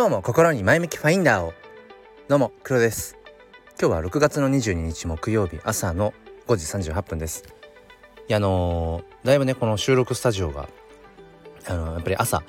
今日も心に前向きファインダーを。どうも黒です。今日は6月の22日木曜日朝の5時38分です。いやあのー、だいぶねこの収録スタジオがあのー、やっぱり朝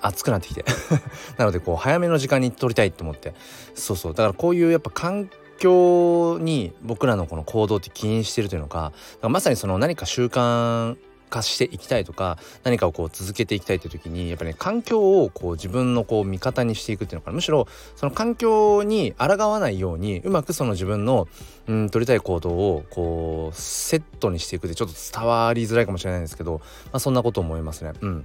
暑くなってきて。なのでこう早めの時間に撮りたいと思って。そうそう。だからこういうやっぱ環境に僕らのこの行動って起因してるというのかまさにその何か習慣化していきたいとか何かをこう続けていきたいという時にやっぱりね環境をこう自分のこう味方にしていくっていうのかなむしろその環境に抗わないようにうまくその自分のうん取りたい行動をこうセットにしていくってちょっと伝わりづらいかもしれないんですけど、まあ、そんなこと思いますね。うん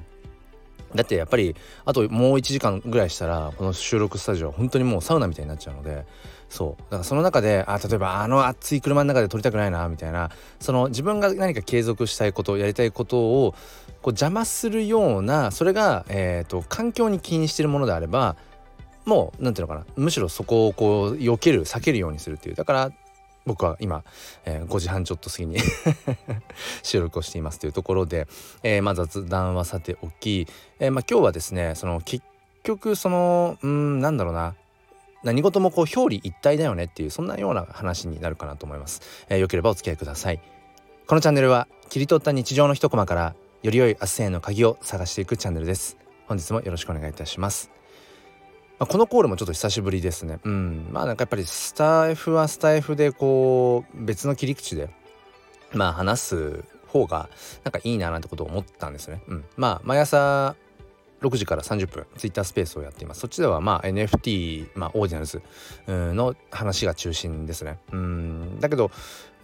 だってやっぱりあともう1時間ぐらいしたらこの収録スタジオは本当にもうサウナみたいになっちゃうのでそう。だからその中であ例えばあの暑い車の中で撮りたくないなみたいな。その自分が何か継続したいことやりたいことをこう邪魔するようなそれが、えーと、環境に起因してるものであればもう何ていうのかな。むしろそこをこう避ける避けるようにするっていう。だから僕は今、えー、5時半ちょっと過ぎに 収録をしていますというところで、えー、まあ雑談はさておき、えー、まあ今日はですねその結局そのうんなんだろうな。何事もこう表裏一体だよねっていうそんなような話になるかなと思います、えー、よければお付き合いください。このチャンネルは切り取った日常の一コマからより良い明日への鍵を探していくチャンネルです。本日もよろしくお願いいたします。まあ、このコールもちょっと久しぶりですね。うん。まあなんかやっぱりスタイフはスタイフでこう別の切り口でまあ話す方がなんかいいななんてことを思ったんですね。うん、まあ毎朝6時から30分ツイッタースペースをやっています。そっちではまあ NFT、まあ、オーディナルズの話が中心ですね。うんだけどやっ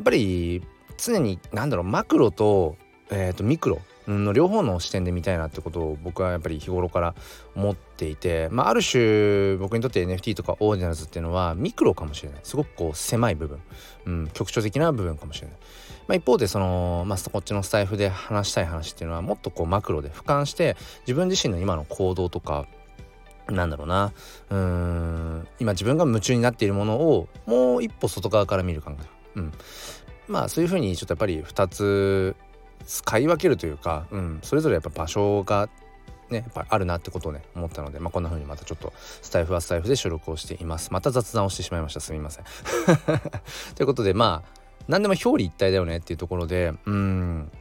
ぱり常に何だろうマクロと,、えー、とミクロの両方の視点で見たいなってことを僕はやっぱり日頃から思っていて、まあ、ある種僕にとって NFT とかオーディナルズっていうのはミクロかもしれない。すごくこう狭い部分、うん、局所的な部分かもしれない。まあ、一方でその、まあ、こっちのスタイフで話したい話っていうのはもっとこうマクロで俯瞰して自分自身の今の行動とかなんだろうな。うーん。今自分が夢中になっているものをもう一歩外側から見る感覚、うん、まあそういうふうにちょっとやっぱり2つ使い分けるというか、うん、それぞれやっぱ場所がね、やっぱあるなってことをね思ったので、まあ、こんな風にまたちょっとスタイフはスタイフで収録をしています。また雑談をしてしまいました。すみません。ということでまあ何でも表裏一体だよねっていうところでうん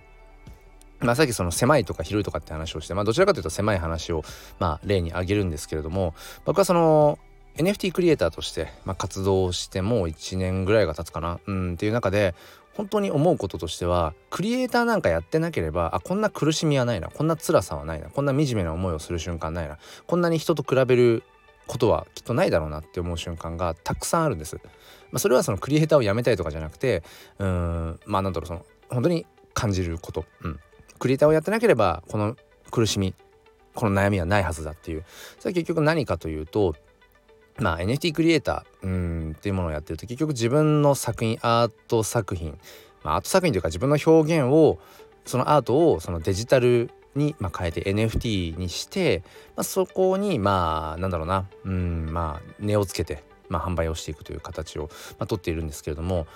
まあ、さっきその狭いとか広いとかって話をして、まあ、どちらかというと狭い話を、まあ、例に挙げるんですけれども僕はその NFT クリエイターとして、まあ、活動してもう1年ぐらいが経つかな、うん、っていう中で本当に思うこととしてはクリエイターなんかやってなければあこんな苦しみはないなこんな辛さはないなこんな惨めな思いをする瞬間ないなこんなに人と比べることはきっとないだろうなって思う瞬間がたくさんあるんです。まあ、それはそのクリエイターをやめたいとかじゃなくてうんまあなんだろうその本当に感じること、うん、クリエイターをやってなければこの苦しみこの悩みはないはずだっていう。それは結局何かというとまあ NFT クリエイターうんっていうものをやってると結局自分の作品アート作品、まあ、アート作品というか自分の表現をそのアートをそのデジタルに、まあ、変えて NFT にして、まあ、そこにまあなんだろうなうんまあ値をつけて、まあ、販売をしていくという形を、まあ、取っているんですけれども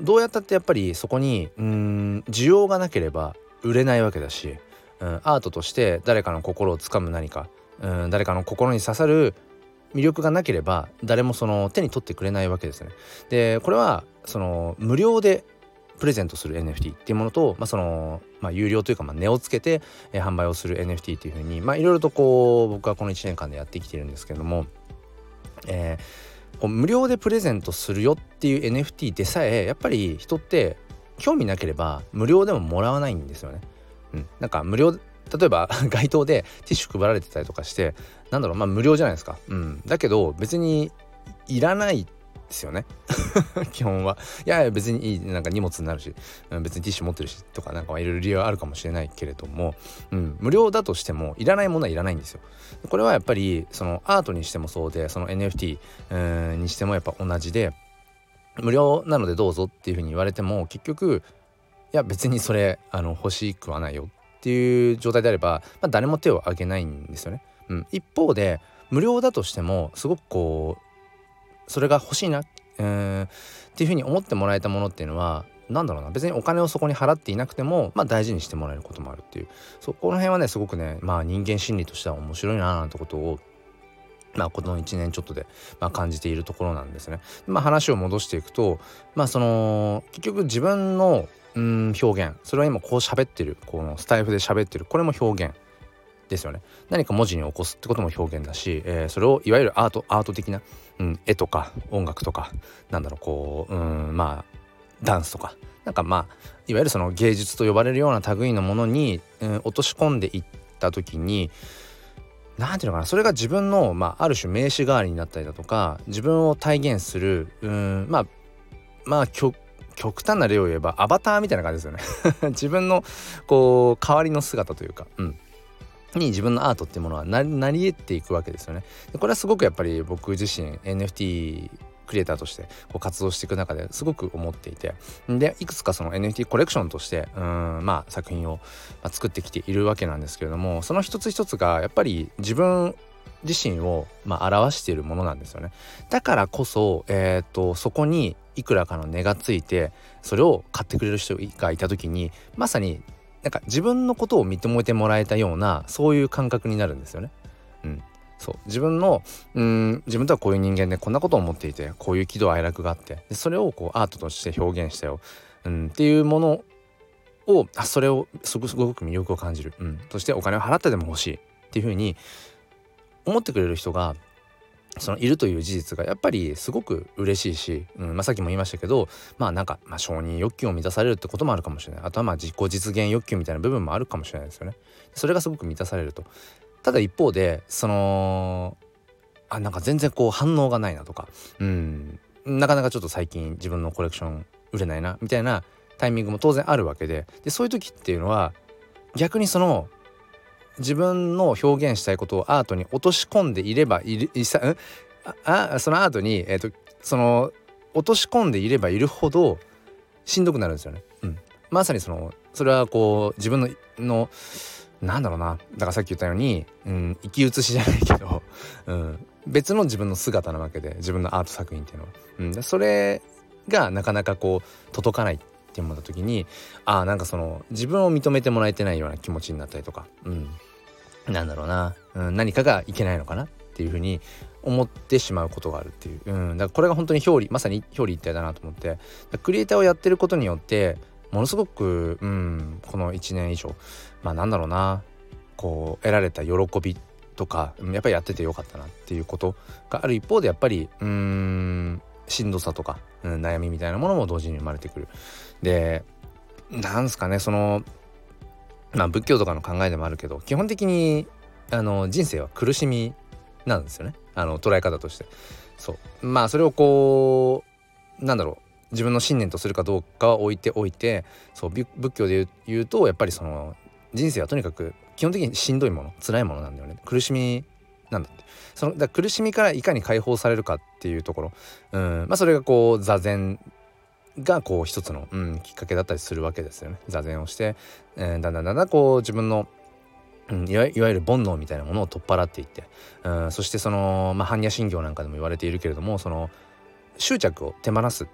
どうやったってやっぱりそこにうん需要がなければ売れないわけだし、うん、アートとして誰かの心をつかむ何か、うん、誰かの心に刺さる魅力がなければ誰もその手に取ってくれないわけですね。でこれはその無料でプレゼントする NFT っていうものと、まあ、その、まあ、有料というか、まあ、値をつけて、えー、販売をする NFT っていうふうに、まあ、いろいろとこう僕はこの1年間でやってきているんですけれども、えー、こう無料でプレゼントするよっていう NFT でさえやっぱり人って興味なければ無料でももらわないんですよね。うん、なんか無料例えば 街頭でティッシュ配られてたりとかしてなんだろうまあ無料じゃないですか。うん、だけど別にいらないですよね。基本は。いやいや別にいいなんか荷物になるし別にティッシュ持ってるしとかなんかいろいろ理由はあるかもしれないけれども、うん、無料だとしてもいらないものはいらないんですよ。これはやっぱりそのアートにしてもそうでその NFT にしてもやっぱ同じで無料なのでどうぞっていうふうに言われても結局いや別にそれあの欲しくはないよっていう状態であれば、まあ、誰も手を挙げないんですよね。うん、一方で無料だとしてもすごくこうそれが欲しいな、えー、っていうふうに思ってもらえたものっていうのは何だろうな別にお金をそこに払っていなくても、まあ、大事にしてもらえることもあるっていう。そこの辺はねすごくねまあ人間心理としては面白いななんてことをまあ、この1年ちょっとで、まあ、感じているところなんですね。まあ、話を戻していくと、まあ、その結局自分のうん表現。それは今こう喋ってるこのスタイフで喋ってるこれも表現。ですよね。何か文字に起こすってことも表現だし、えー、それをいわゆるアートアート的な、うん、絵とか音楽とかなんだろうこううんまあダンスとか。なんかまあいわゆるその芸術と呼ばれるような類のものに、うん、落とし込んでいった時に何ていうのかなそれが自分の、まあ、ある種名詞代わりになったりだとか自分を体現するうんまあまあ極端な例を言えばアバターみたいな感じですよね。自分のこう代わりの姿というか、うん、に自分のアートっていうものはなり得ていくわけですよね。でこれはすごくやっぱり僕自身 NFT クリエイターとしてこう活動していく中ですごく思っていてでいくつかその NFT コレクションとしてうんまあ作品を作ってきているわけなんですけれどもその一つ一つがやっぱり自分自身をまあ表しているものなんですよねだからこそ、えーと、そこにいくらかの値がついてそれを買ってくれる人がいた時にまさになんか自分のことを認めてもらえたようなそういう感覚になるんですよね。うん、そう。自分のうん自分とはこういう人間でこんなことを思っていてこういう喜怒哀楽があってでそれをこうアートとして表現したよ、うん、っていうものをあそれをすごく魅力を感じる、うん、そしてお金を払ってでも欲しい。っていうふうに思ってくれる人がそのいるという事実がやっぱりすごく嬉しいし、うんまあ、さっきも言いましたけどまあなんか、まあ、承認欲求を満たされるってこともあるかもしれない。あとはまあ自己実現欲求みたいな部分もあるかもしれないですよね。それがすごく満たされると。ただ一方でそのあなんか全然こう反応がないなとかうんなかなかちょっと最近自分のコレクション売れないなみたいなタイミングも当然あるわけで。でそういう時っていうのは逆にその自分の表現したいことをアートに落とし込んでいればいるいさあそのアートに、えーと、その落とし込んでいればいるほどしんどくなるんですよね。うん、まさにそのそれはこう自分ののなんだろうな。だからさっき言ったように、うん、生き写しじゃないけど、うん、別の自分の姿なわけで自分のアート作品っていうのは。うん、それがなかなかこう届かないって思った時にああんかその自分を認めてもらえてないような気持ちになったりとか、うん、なんだろうな、うん、何かがいけないのかなっていうふうに思ってしまうことがあるっていう、うん、だからこれが本当に表裏まさに表裏一体だなと思って。クリエイターをやってることによってものすごく、うん、この1年以上まあなんだろうな。こう得られた喜びとかやっぱりやっててよかったなっていうことがある一方でやっぱりうんしんどさとか、うん、悩みみたいなものも同時に生まれてくる。でなんすかねそのまあ仏教とかの考えでもあるけど基本的にあの人生は苦しみなんですよね。あの捉え方として。そう。まあそれをこうなんだろう。自分の信念とするかどうかは置いておいてそう仏教で言うとやっぱりその人生はとにかく基本的にしんどいもの辛いものなんだよね。苦しみなんだって。そのだ苦しみからいかに解放されるかっていうところ。うん。まあそれがこう座禅がこう一つの、うん、きっかけだったりするわけですよね。座禅をして、えー、だんだんだんだんこう自分のうん、いわゆる煩悩みたいなものを取っ払っていって、うん、そしてその、まあ、般若心経なんかでも言われているけれどもその執着を手放すっ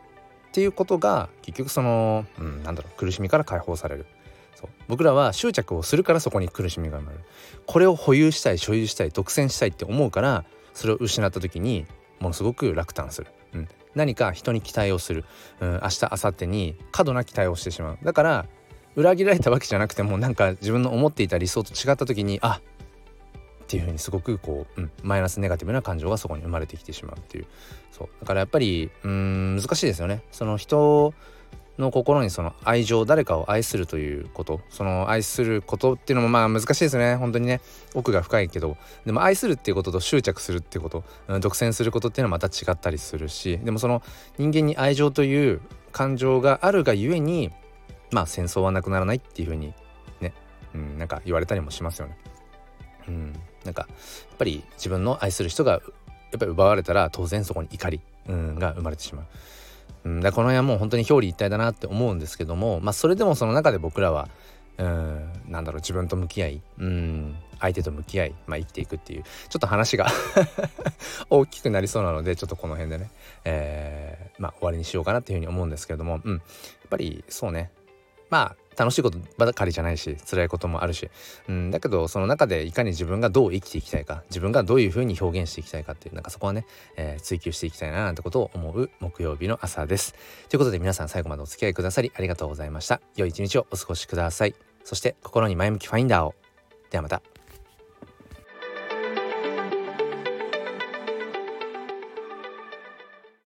ていうことが結局その、うん、なんだろう苦しみから解放される。そう。僕らは執着をするからそこに苦しみが生まれる。これを保有したい所有したい独占したいって思うからそれを失った時にものすごく落胆する、うん、何か人に期待をする、うん、明日明後日に過度な期待をしてしまう。だから裏切られたわけじゃなくてもなんか自分の思っていた理想と違った時にあっていう風にすごくこう、うん、マイナスネガティブな感情がそこに生まれてきてしまうっていう。そう。だからやっぱりうん難しいですよね。その人の心にその愛情誰かを愛するということ。その愛することっていうのもまあ難しいですね。本当にね。奥が深いけど。でも愛するっていうことと執着するっていうこと、独占することっていうのはまた違ったりするし。でもその人間に愛情という感情があるがゆえにまあ戦争はなくならないっていうふうにね、うん、なんか言われたりもしますよね。うん、なんかやっぱり自分の愛する人がやっぱり奪われたら当然そこに怒り、うん、が生まれてしまう。うん、だこの辺はもう本当に表裏一体だなって思うんですけどもまあそれでもその中で僕らはうんなんだろう自分と向き合いうん相手と向き合い、まあ、生きていくっていうちょっと話が 大きくなりそうなのでちょっとこの辺でね、えー、まあ、終わりにしようかなっていうふうに思うんですけれども、うん、やっぱりそうね。まあ楽しいことばかりじゃないし辛いこともあるし、うん、だけどその中でいかに自分がどう生きていきたいか自分がどういうふうに表現していきたいかっていうなんかそこはね、えー、追求していきたいななんてことを思う木曜日の朝です。ということで皆さん最後までお付き合いくださりありがとうございました。良い一日をお過ごしください。そして心に前向きファインダーを。ではまた。